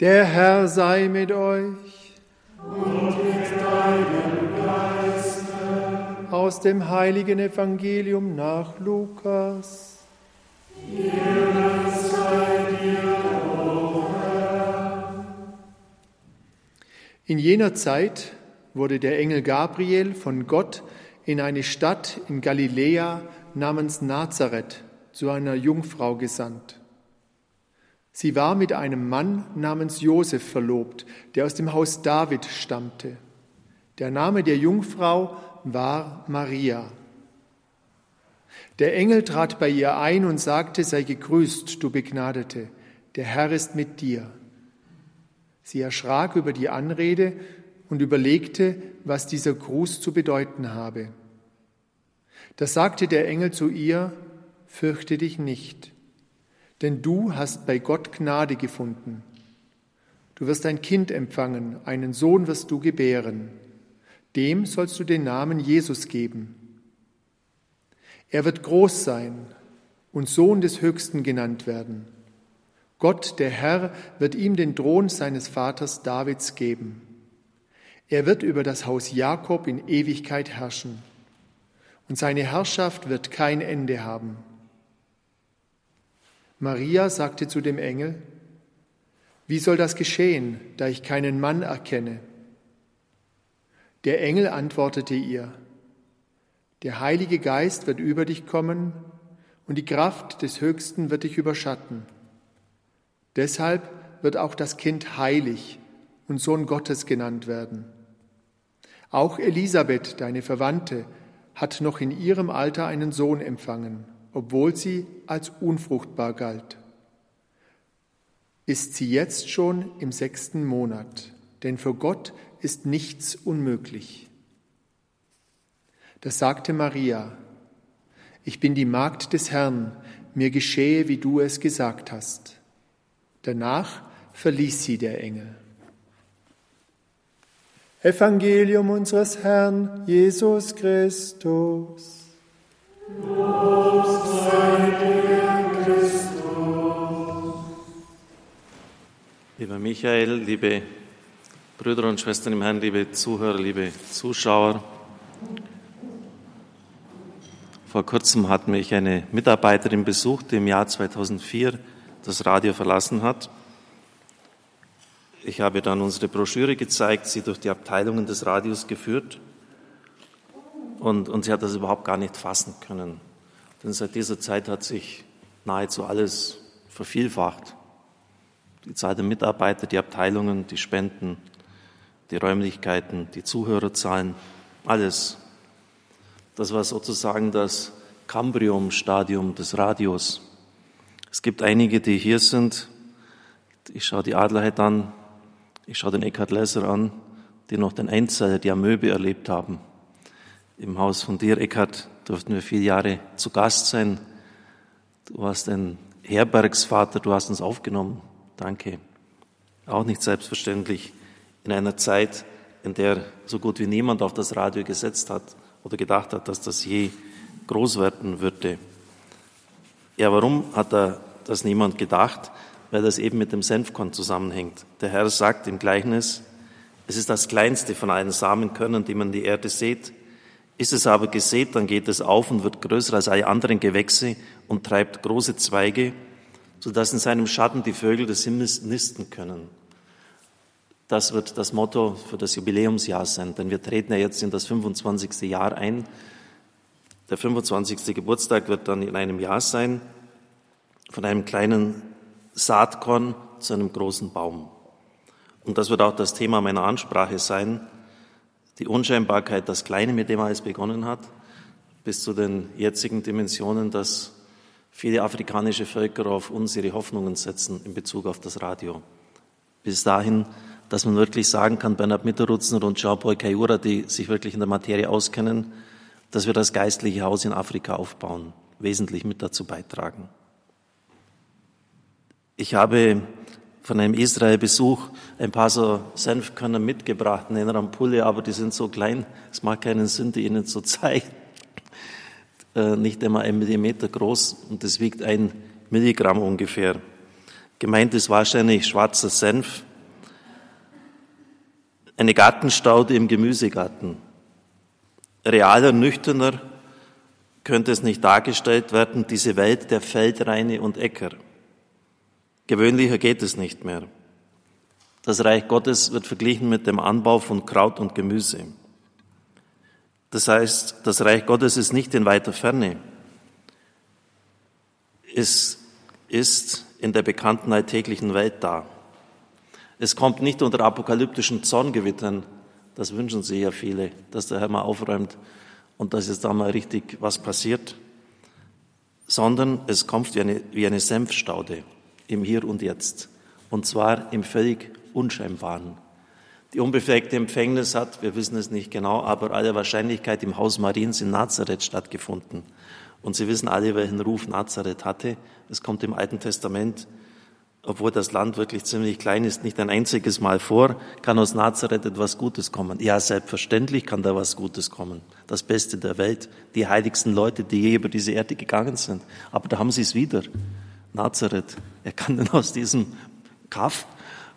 Der Herr sei mit euch. Und mit deinem Geiste. Aus dem heiligen Evangelium nach Lukas. In jener Zeit wurde der Engel Gabriel von Gott in eine Stadt in Galiläa namens Nazareth zu einer Jungfrau gesandt. Sie war mit einem Mann namens Josef verlobt, der aus dem Haus David stammte. Der Name der Jungfrau war Maria. Der Engel trat bei ihr ein und sagte, sei gegrüßt, du Begnadete, der Herr ist mit dir. Sie erschrak über die Anrede und überlegte, was dieser Gruß zu bedeuten habe. Da sagte der Engel zu ihr, fürchte dich nicht denn du hast bei Gott Gnade gefunden. Du wirst ein Kind empfangen, einen Sohn wirst du gebären. Dem sollst du den Namen Jesus geben. Er wird groß sein und Sohn des Höchsten genannt werden. Gott, der Herr, wird ihm den Thron seines Vaters Davids geben. Er wird über das Haus Jakob in Ewigkeit herrschen, und seine Herrschaft wird kein Ende haben. Maria sagte zu dem Engel, wie soll das geschehen, da ich keinen Mann erkenne? Der Engel antwortete ihr, der Heilige Geist wird über dich kommen und die Kraft des Höchsten wird dich überschatten. Deshalb wird auch das Kind heilig und Sohn Gottes genannt werden. Auch Elisabeth, deine Verwandte, hat noch in ihrem Alter einen Sohn empfangen obwohl sie als unfruchtbar galt. Ist sie jetzt schon im sechsten Monat, denn für Gott ist nichts unmöglich. Da sagte Maria, ich bin die Magd des Herrn, mir geschehe, wie du es gesagt hast. Danach verließ sie der Engel. Evangelium unseres Herrn Jesus Christus. Lieber Michael, liebe Brüder und Schwestern im Herrn, liebe Zuhörer, liebe Zuschauer. Vor kurzem hat mich eine Mitarbeiterin besucht, die im Jahr 2004 das Radio verlassen hat. Ich habe dann unsere Broschüre gezeigt, sie durch die Abteilungen des Radios geführt und, und sie hat das überhaupt gar nicht fassen können. Denn seit dieser Zeit hat sich nahezu alles vervielfacht. Die Zahl der Mitarbeiter, die Abteilungen, die Spenden, die Räumlichkeiten, die Zuhörerzahlen, alles. Das war sozusagen das Cambrium-Stadium des Radios. Es gibt einige, die hier sind. Ich schaue die Adlerheit an, ich schaue den Eckhard Lesser an, die noch den Einzeller, die Amöbe erlebt haben. Im Haus von dir, Eckhard, durften wir vier Jahre zu Gast sein. Du warst ein Herbergsvater, du hast uns aufgenommen. Danke. Auch nicht selbstverständlich in einer Zeit, in der so gut wie niemand auf das Radio gesetzt hat oder gedacht hat, dass das je groß werden würde. Ja, warum hat da das niemand gedacht? Weil das eben mit dem Senfkorn zusammenhängt. Der Herr sagt im Gleichnis, es ist das kleinste von allen Samenkörnern, die man in die Erde sät. Ist es aber gesät, dann geht es auf und wird größer als alle anderen Gewächse und treibt große Zweige, sodass in seinem Schatten die Vögel des Himmels nisten können. Das wird das Motto für das Jubiläumsjahr sein, denn wir treten ja jetzt in das 25. Jahr ein. Der 25. Geburtstag wird dann in einem Jahr sein, von einem kleinen Saatkorn zu einem großen Baum. Und das wird auch das Thema meiner Ansprache sein die Unscheinbarkeit, das Kleine, mit dem alles begonnen hat, bis zu den jetzigen Dimensionen, dass viele afrikanische Völker auf uns ihre Hoffnungen setzen in Bezug auf das Radio. Bis dahin, dass man wirklich sagen kann, Bernhard Mitterrutzner und Jean-Paul Kayura, die sich wirklich in der Materie auskennen, dass wir das geistliche Haus in Afrika aufbauen, wesentlich mit dazu beitragen. Ich habe von einem Israel-Besuch ein paar so Senfkörner mitgebracht in einer Ampulle, aber die sind so klein, es macht keinen Sinn, die Ihnen zu zeigen. Äh, nicht einmal ein Millimeter groß und das wiegt ein Milligramm ungefähr. Gemeint ist wahrscheinlich schwarzer Senf, Eine Gartenstaude im Gemüsegarten. Realer, nüchterner könnte es nicht dargestellt werden, diese Welt der Feldreine und Äcker. Gewöhnlicher geht es nicht mehr. Das Reich Gottes wird verglichen mit dem Anbau von Kraut und Gemüse. Das heißt, das Reich Gottes ist nicht in weiter Ferne. Es ist in der bekannten alltäglichen Welt da. Es kommt nicht unter apokalyptischen Zorngewittern, das wünschen sich ja viele, dass der Herr mal aufräumt und dass jetzt da mal richtig was passiert, sondern es kommt wie eine, wie eine Senfstaude im Hier und Jetzt. Und zwar im völlig Unscheinbaren. Die unbefleckte Empfängnis hat, wir wissen es nicht genau, aber aller Wahrscheinlichkeit im Haus Mariens in Nazareth stattgefunden. Und Sie wissen alle, welchen Ruf Nazareth hatte. Es kommt im Alten Testament obwohl das Land wirklich ziemlich klein ist, nicht ein einziges Mal vor, kann aus Nazareth etwas Gutes kommen. Ja, selbstverständlich kann da was Gutes kommen. Das Beste der Welt, die heiligsten Leute, die je über diese Erde gegangen sind. Aber da haben sie es wieder. Nazareth. Er kann dann aus diesem Kaff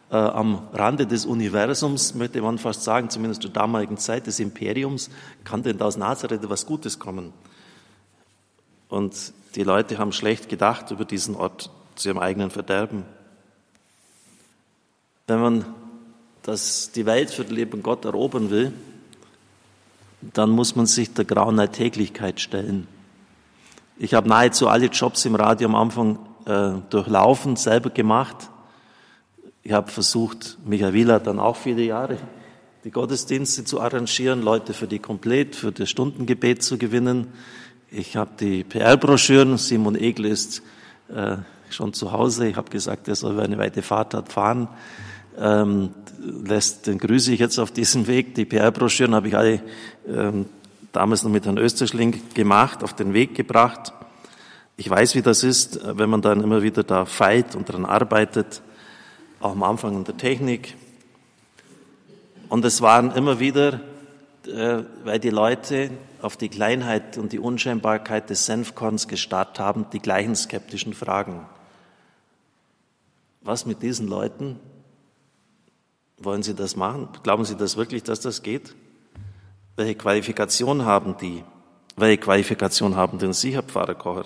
äh, am Rande des Universums, möchte man fast sagen, zumindest zur damaligen Zeit des Imperiums, kann denn aus Nazareth etwas Gutes kommen. Und die Leute haben schlecht gedacht über diesen Ort zu ihrem eigenen Verderben. Wenn man das, die Welt für den lieben Gott erobern will, dann muss man sich der grauen Alltäglichkeit stellen. Ich habe nahezu alle Jobs im Radio am Anfang äh, durchlaufen, selber gemacht. Ich habe versucht, Michael Wieler dann auch viele Jahre, die Gottesdienste zu arrangieren, Leute für die Komplett, für das Stundengebet zu gewinnen. Ich habe die PR-Broschüren, Simon Egel ist äh, schon zu Hause. Ich habe gesagt, er soll, eine weite Fahrt hat, fahren. Ähm, lässt, den grüße ich jetzt auf diesem Weg. Die PR-Broschüren habe ich alle ähm, damals noch mit Herrn Österschling gemacht, auf den Weg gebracht. Ich weiß, wie das ist, wenn man dann immer wieder da feilt und daran arbeitet, auch am Anfang in der Technik. Und es waren immer wieder, äh, weil die Leute auf die Kleinheit und die Unscheinbarkeit des Senfkorns gestarrt haben, die gleichen skeptischen Fragen. Was mit diesen Leuten? Wollen Sie das machen? Glauben Sie das wirklich, dass das geht? Welche Qualifikation haben die? Welche Qualifikation haben denn Sie, Herr Pfarrer Kocher?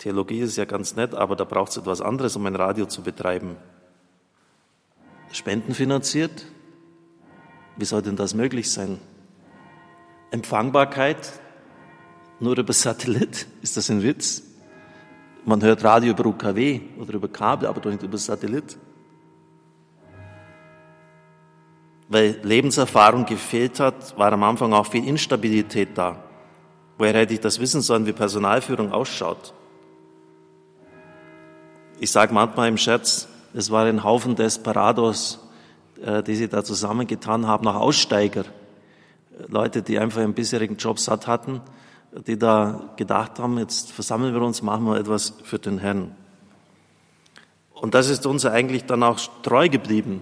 Theologie ist ja ganz nett, aber da braucht es etwas anderes, um ein Radio zu betreiben. Spendenfinanziert? Wie soll denn das möglich sein? Empfangbarkeit nur über Satellit? Ist das ein Witz? Man hört Radio über UKW oder über Kabel, aber doch nicht über Satellit. Weil Lebenserfahrung gefehlt hat, war am Anfang auch viel Instabilität da. Woher hätte ich das wissen sollen, wie Personalführung ausschaut? Ich sage manchmal im Scherz, es war ein Haufen Desperados, äh, die sich da zusammengetan haben, nach Aussteiger. Leute, die einfach einen bisherigen Job satt hatten die da gedacht haben, jetzt versammeln wir uns, machen wir etwas für den Herrn. Und das ist uns eigentlich dann auch treu geblieben,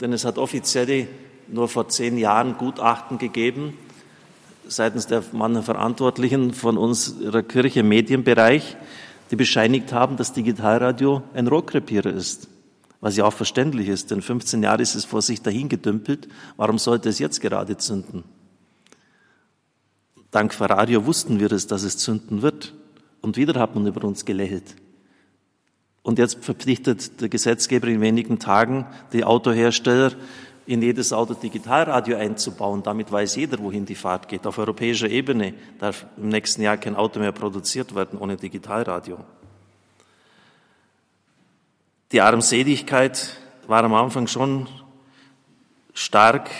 denn es hat offiziell nur vor zehn Jahren Gutachten gegeben, seitens der Mann Verantwortlichen von unserer Kirche im Medienbereich, die bescheinigt haben, dass Digitalradio ein Rohrkrepierer ist. Was ja auch verständlich ist, denn 15 Jahre ist es vor sich dahin gedümpelt. Warum sollte es jetzt gerade zünden? Dank Ferrario wussten wir es, dass es zünden wird. Und wieder hat man über uns gelächelt. Und jetzt verpflichtet der Gesetzgeber in wenigen Tagen die Autohersteller, in jedes Auto Digitalradio einzubauen. Damit weiß jeder, wohin die Fahrt geht. Auf europäischer Ebene darf im nächsten Jahr kein Auto mehr produziert werden ohne Digitalradio. Die Armseligkeit war am Anfang schon stark,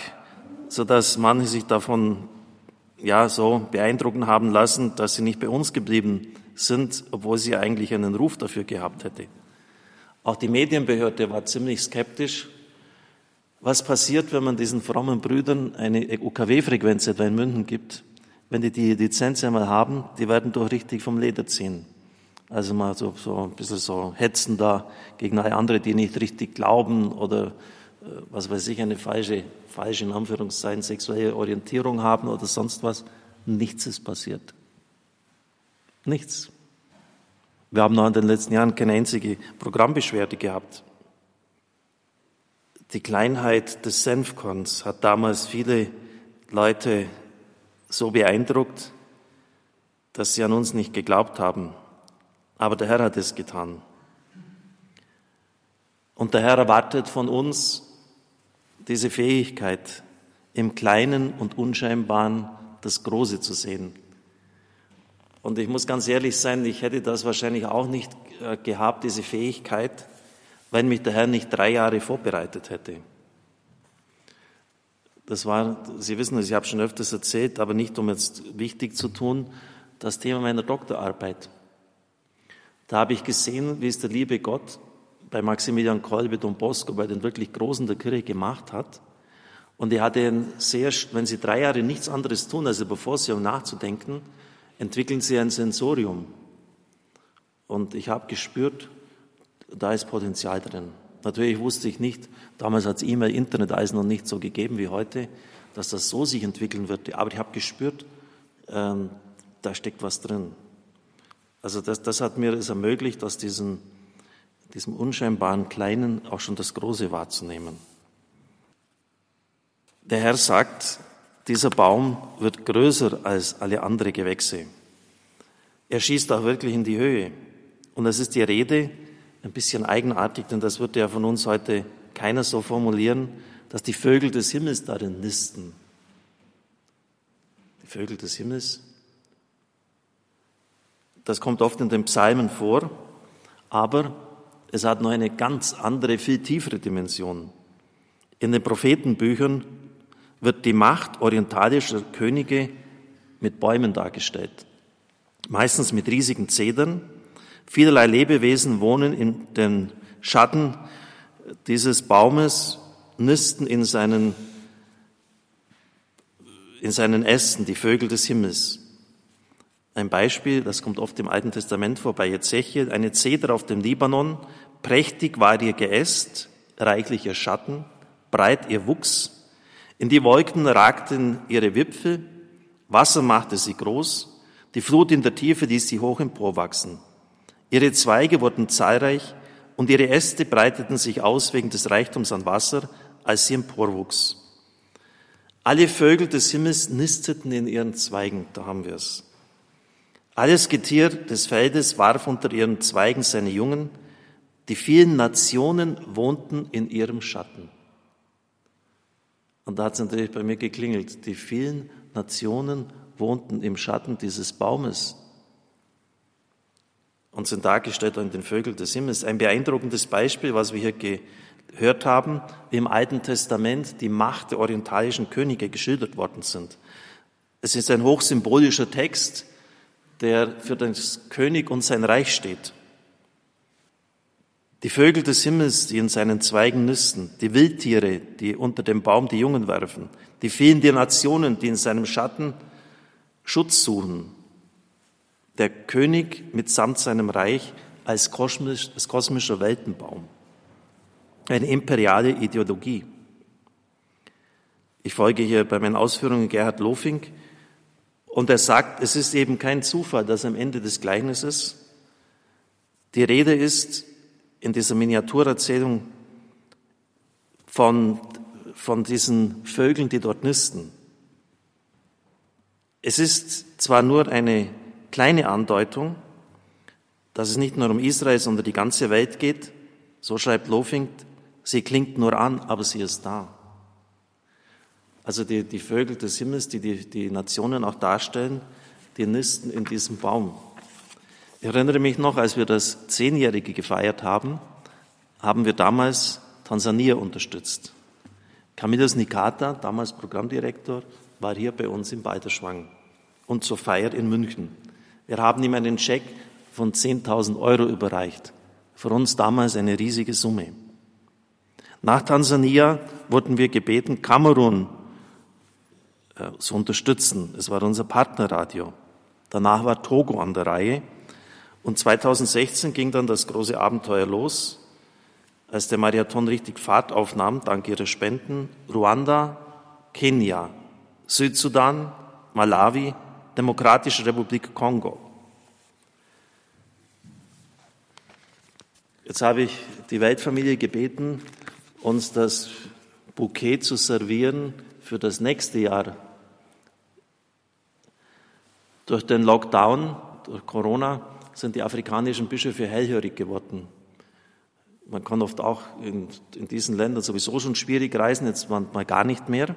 so dass manche sich davon ja so beeindrucken haben lassen, dass sie nicht bei uns geblieben sind, obwohl sie eigentlich einen Ruf dafür gehabt hätte. Auch die Medienbehörde war ziemlich skeptisch. Was passiert, wenn man diesen frommen Brüdern eine UKW-Frequenz etwa in München gibt? Wenn die die Lizenz einmal haben, die werden doch richtig vom Leder ziehen. Also mal so, so ein bisschen so hetzen da gegen alle andere, die nicht richtig glauben oder äh, was weiß ich, eine falsche falsche, in Anführungszeichen, sexuelle Orientierung haben oder sonst was. Nichts ist passiert. Nichts. Wir haben noch in den letzten Jahren keine einzige Programmbeschwerde gehabt. Die Kleinheit des Senfkorns hat damals viele Leute so beeindruckt, dass sie an uns nicht geglaubt haben. Aber der Herr hat es getan. Und der Herr erwartet von uns diese Fähigkeit, im Kleinen und Unscheinbaren das Große zu sehen. Und ich muss ganz ehrlich sein, ich hätte das wahrscheinlich auch nicht äh, gehabt, diese Fähigkeit, wenn mich der Herr nicht drei Jahre vorbereitet hätte. Das war, Sie wissen es, ich habe schon öfters erzählt, aber nicht um jetzt wichtig zu tun, das Thema meiner Doktorarbeit. Da habe ich gesehen, wie es der liebe Gott bei Maximilian Kolbe Don Bosco, bei den wirklich Großen der Kirche gemacht hat. Und er hatte ein sehr, wenn Sie drei Jahre nichts anderes tun, als über Vorsehung nachzudenken, entwickeln Sie ein Sensorium. Und ich habe gespürt, da ist Potenzial drin. Natürlich wusste ich nicht, damals hat es E-Mail, Internet alles noch nicht so gegeben wie heute, dass das so sich entwickeln würde. Aber ich habe gespürt, ähm, da steckt was drin. Also das, das hat mir es ermöglicht, aus diesem, diesem unscheinbaren Kleinen auch schon das Große wahrzunehmen. Der Herr sagt, dieser Baum wird größer als alle anderen Gewächse. Er schießt auch wirklich in die Höhe. Und es ist die Rede, ein bisschen eigenartig, denn das wird ja von uns heute keiner so formulieren, dass die Vögel des Himmels darin nisten. Die Vögel des Himmels das kommt oft in den Psalmen vor, aber es hat noch eine ganz andere, viel tiefere Dimension. In den Prophetenbüchern wird die Macht orientalischer Könige mit Bäumen dargestellt. Meistens mit riesigen Zedern. Vielerlei Lebewesen wohnen in den Schatten dieses Baumes, nisten in seinen, in seinen Ästen, die Vögel des Himmels. Ein Beispiel, das kommt oft im Alten Testament vor, bei Ezechiel, eine Zeder auf dem Libanon, prächtig war ihr Geäst, reichlich ihr Schatten, breit ihr Wuchs, in die Wolken ragten ihre Wipfel, Wasser machte sie groß, die Flut in der Tiefe ließ sie hoch emporwachsen. Ihre Zweige wurden zahlreich und ihre Äste breiteten sich aus wegen des Reichtums an Wasser, als sie emporwuchs. Alle Vögel des Himmels nisteten in ihren Zweigen, da haben wir es. Alles Getier des Feldes warf unter ihren Zweigen seine Jungen, die vielen Nationen wohnten in ihrem Schatten. Und da hat es natürlich bei mir geklingelt. Die vielen Nationen wohnten im Schatten dieses Baumes und sind dargestellt in den Vögeln des Himmels. Ein beeindruckendes Beispiel, was wir hier gehört haben, wie im Alten Testament die Macht der orientalischen Könige geschildert worden sind. Es ist ein hochsymbolischer Text, der für den König und sein Reich steht. Die Vögel des Himmels, die in seinen Zweigen nisten, die Wildtiere, die unter dem Baum die Jungen werfen, die vielen der Nationen, die in seinem Schatten Schutz suchen. Der König mitsamt seinem Reich als, kosmisch, als kosmischer Weltenbaum. Eine imperiale Ideologie. Ich folge hier bei meinen Ausführungen Gerhard Lofink, und er sagt, es ist eben kein Zufall, dass am Ende des Gleichnisses die Rede ist in dieser Miniaturerzählung von, von diesen Vögeln, die dort nisten. Es ist zwar nur eine kleine Andeutung, dass es nicht nur um Israel, sondern die ganze Welt geht, so schreibt Lofink, sie klingt nur an, aber sie ist da. Also die, die Vögel des Himmels, die, die die Nationen auch darstellen, die nisten in diesem Baum. Ich erinnere mich noch, als wir das Zehnjährige gefeiert haben, haben wir damals Tansania unterstützt. Camillus Nikata, damals Programmdirektor, war hier bei uns in Balderschwang und zur Feier in München. Wir haben ihm einen Scheck von 10.000 Euro überreicht. Für uns damals eine riesige Summe. Nach Tansania wurden wir gebeten, Kamerun äh, zu unterstützen. Es war unser Partnerradio. Danach war Togo an der Reihe. Und 2016 ging dann das große Abenteuer los, als der Marathon richtig Fahrt aufnahm, dank ihrer Spenden. Ruanda, Kenia, Südsudan, Malawi, Demokratische Republik Kongo. Jetzt habe ich die Weltfamilie gebeten, uns das Bouquet zu servieren für das nächste Jahr. Durch den Lockdown, durch Corona, sind die afrikanischen Bischöfe hellhörig geworden. Man kann oft auch in, in diesen Ländern sowieso schon schwierig reisen, jetzt manchmal gar nicht mehr.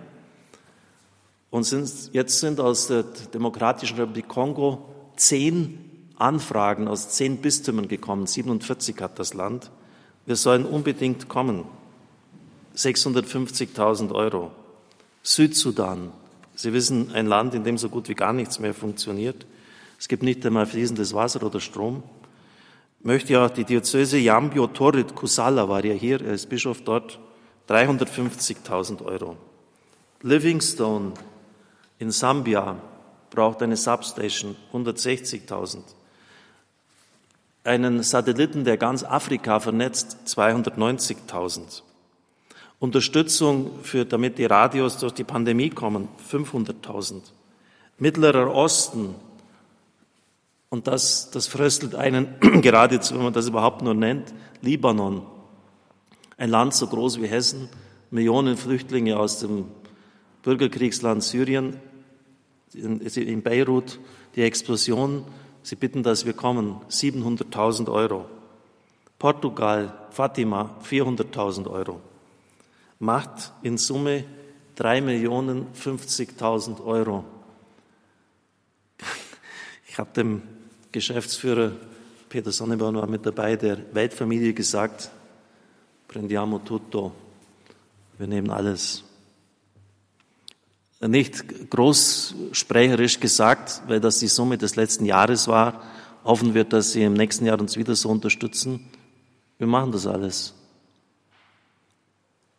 Und sind, jetzt sind aus der Demokratischen Republik Kongo zehn Anfragen aus zehn Bistümern gekommen, 47 hat das Land. Wir sollen unbedingt kommen. 650.000 Euro. Südsudan. Sie wissen, ein Land, in dem so gut wie gar nichts mehr funktioniert. Es gibt nicht einmal fließendes Wasser oder Strom möchte ja die Diözese Yambio Torrit Kusala war ja hier, er ist Bischof dort, 350.000 Euro. Livingstone in Sambia braucht eine Substation, 160.000. Einen Satelliten, der ganz Afrika vernetzt, 290.000. Unterstützung für, damit die Radios durch die Pandemie kommen, 500.000. Mittlerer Osten, und das, das fröstelt einen geradezu, wenn man das überhaupt nur nennt, Libanon. Ein Land so groß wie Hessen, Millionen Flüchtlinge aus dem Bürgerkriegsland Syrien, in, Beirut, die Explosion. Sie bitten, dass wir kommen. 700.000 Euro. Portugal, Fatima, 400.000 Euro. Macht in Summe 3.050.000 Euro. Ich habe dem Geschäftsführer Peter Sonneborn war mit dabei, der Weltfamilie gesagt, prendiamo tutto, wir nehmen alles. Nicht großsprecherisch gesagt, weil das die Summe des letzten Jahres war, hoffen wir, dass Sie im nächsten Jahr uns wieder so unterstützen. Wir machen das alles.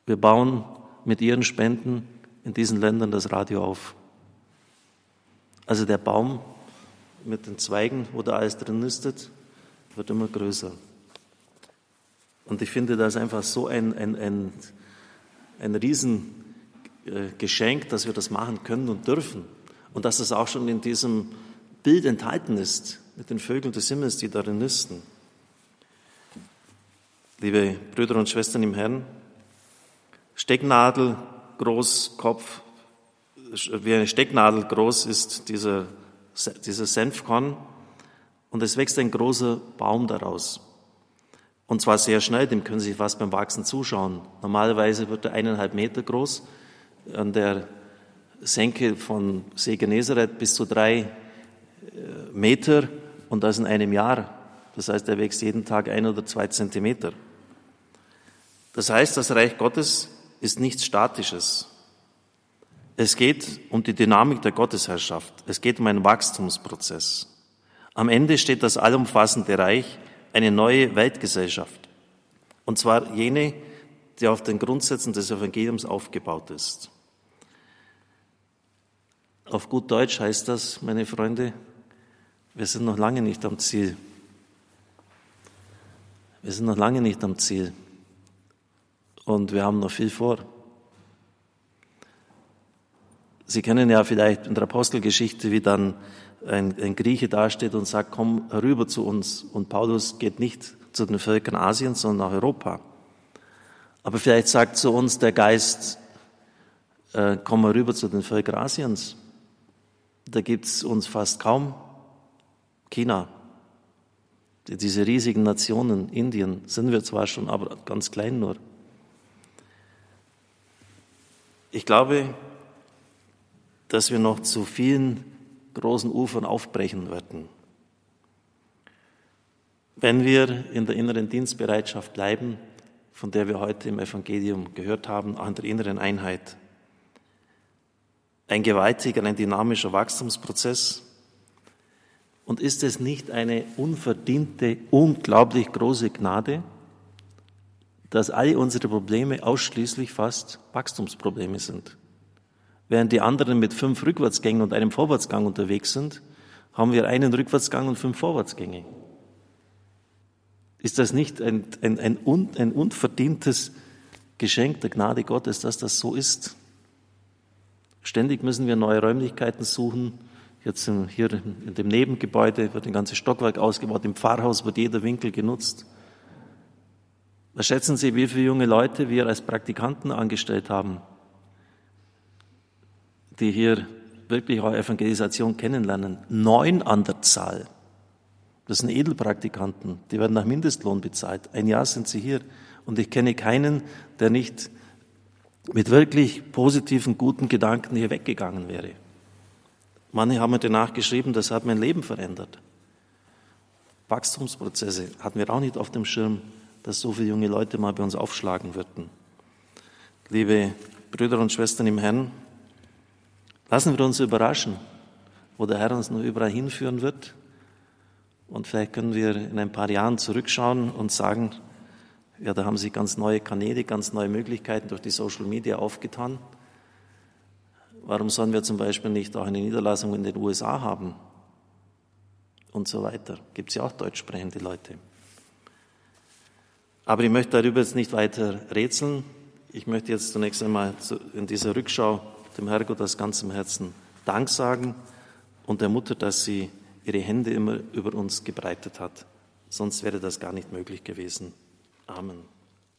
Wir bauen mit Ihren Spenden in diesen Ländern das Radio auf. Also der Baum mit den Zweigen, wo da alles drin nistet, wird immer größer. Und ich finde das einfach so ein, ein, ein, ein Riesengeschenk, dass wir das machen können und dürfen. Und dass es auch schon in diesem Bild enthalten ist, mit den Vögeln des Himmels, die darin nisten. Liebe Brüder und Schwestern im Herrn, Stecknadel groß, Kopf, wie eine Stecknadel groß ist dieser dieses Senfkorn und es wächst ein großer Baum daraus. Und zwar sehr schnell, dem können Sie fast beim Wachsen zuschauen. Normalerweise wird er eineinhalb Meter groß, an der Senke von See Genezareth bis zu drei äh, Meter und das in einem Jahr. Das heißt, er wächst jeden Tag ein oder zwei Zentimeter. Das heißt, das Reich Gottes ist nichts Statisches. Es geht um die Dynamik der Gottesherrschaft. Es geht um einen Wachstumsprozess. Am Ende steht das allumfassende Reich, eine neue Weltgesellschaft. Und zwar jene, die auf den Grundsätzen des Evangeliums aufgebaut ist. Auf gut Deutsch heißt das, meine Freunde, wir sind noch lange nicht am Ziel. Wir sind noch lange nicht am Ziel. Und wir haben noch viel vor. Sie kennen ja vielleicht in der Apostelgeschichte, wie dann ein, ein Grieche dasteht und sagt, komm rüber zu uns. Und Paulus geht nicht zu den Völkern Asiens, sondern nach Europa. Aber vielleicht sagt zu uns der Geist, äh, komm mal rüber zu den Völkern Asiens. Da gibt's uns fast kaum. China, diese riesigen Nationen, Indien, sind wir zwar schon, aber ganz klein nur. Ich glaube, dass wir noch zu vielen großen Ufern aufbrechen werden. Wenn wir in der inneren Dienstbereitschaft bleiben, von der wir heute im Evangelium gehört haben, an der inneren Einheit. Ein gewaltiger, ein dynamischer Wachstumsprozess. Und ist es nicht eine unverdiente, unglaublich große Gnade, dass alle unsere Probleme ausschließlich fast Wachstumsprobleme sind? Während die anderen mit fünf Rückwärtsgängen und einem Vorwärtsgang unterwegs sind, haben wir einen Rückwärtsgang und fünf Vorwärtsgänge. Ist das nicht ein, ein, ein, un, ein unverdientes Geschenk der Gnade Gottes, dass das so ist? Ständig müssen wir neue Räumlichkeiten suchen. Jetzt hier in dem Nebengebäude wird ein ganzes Stockwerk ausgebaut. Im Pfarrhaus wird jeder Winkel genutzt. Was schätzen Sie, wie viele junge Leute wir als Praktikanten angestellt haben, die hier wirklich auch Evangelisation kennenlernen? Neun an der Zahl. Das sind Edelpraktikanten, die werden nach Mindestlohn bezahlt. Ein Jahr sind sie hier. Und ich kenne keinen, der nicht mit wirklich positiven, guten Gedanken hier weggegangen wäre. Manche haben mir danach geschrieben, das hat mein Leben verändert. Wachstumsprozesse hatten wir auch nicht auf dem Schirm, dass so viele junge Leute mal bei uns aufschlagen würden. Liebe Brüder und Schwestern im Herrn, lassen wir uns überraschen, wo der Herr uns nur überall hinführen wird. Und vielleicht können wir in ein paar Jahren zurückschauen und sagen, ja, da haben sich ganz neue Kanäle, ganz neue Möglichkeiten durch die Social Media aufgetan. Warum sollen wir zum Beispiel nicht auch eine Niederlassung in den USA haben? Und so weiter. Gibt es ja auch deutsch sprechende Leute. Aber ich möchte darüber jetzt nicht weiter rätseln. Ich möchte jetzt zunächst einmal in dieser Rückschau dem Herrgott aus ganzem Herzen Dank sagen und der Mutter, dass sie ihre Hände immer über uns gebreitet hat. Sonst wäre das gar nicht möglich gewesen. Amen.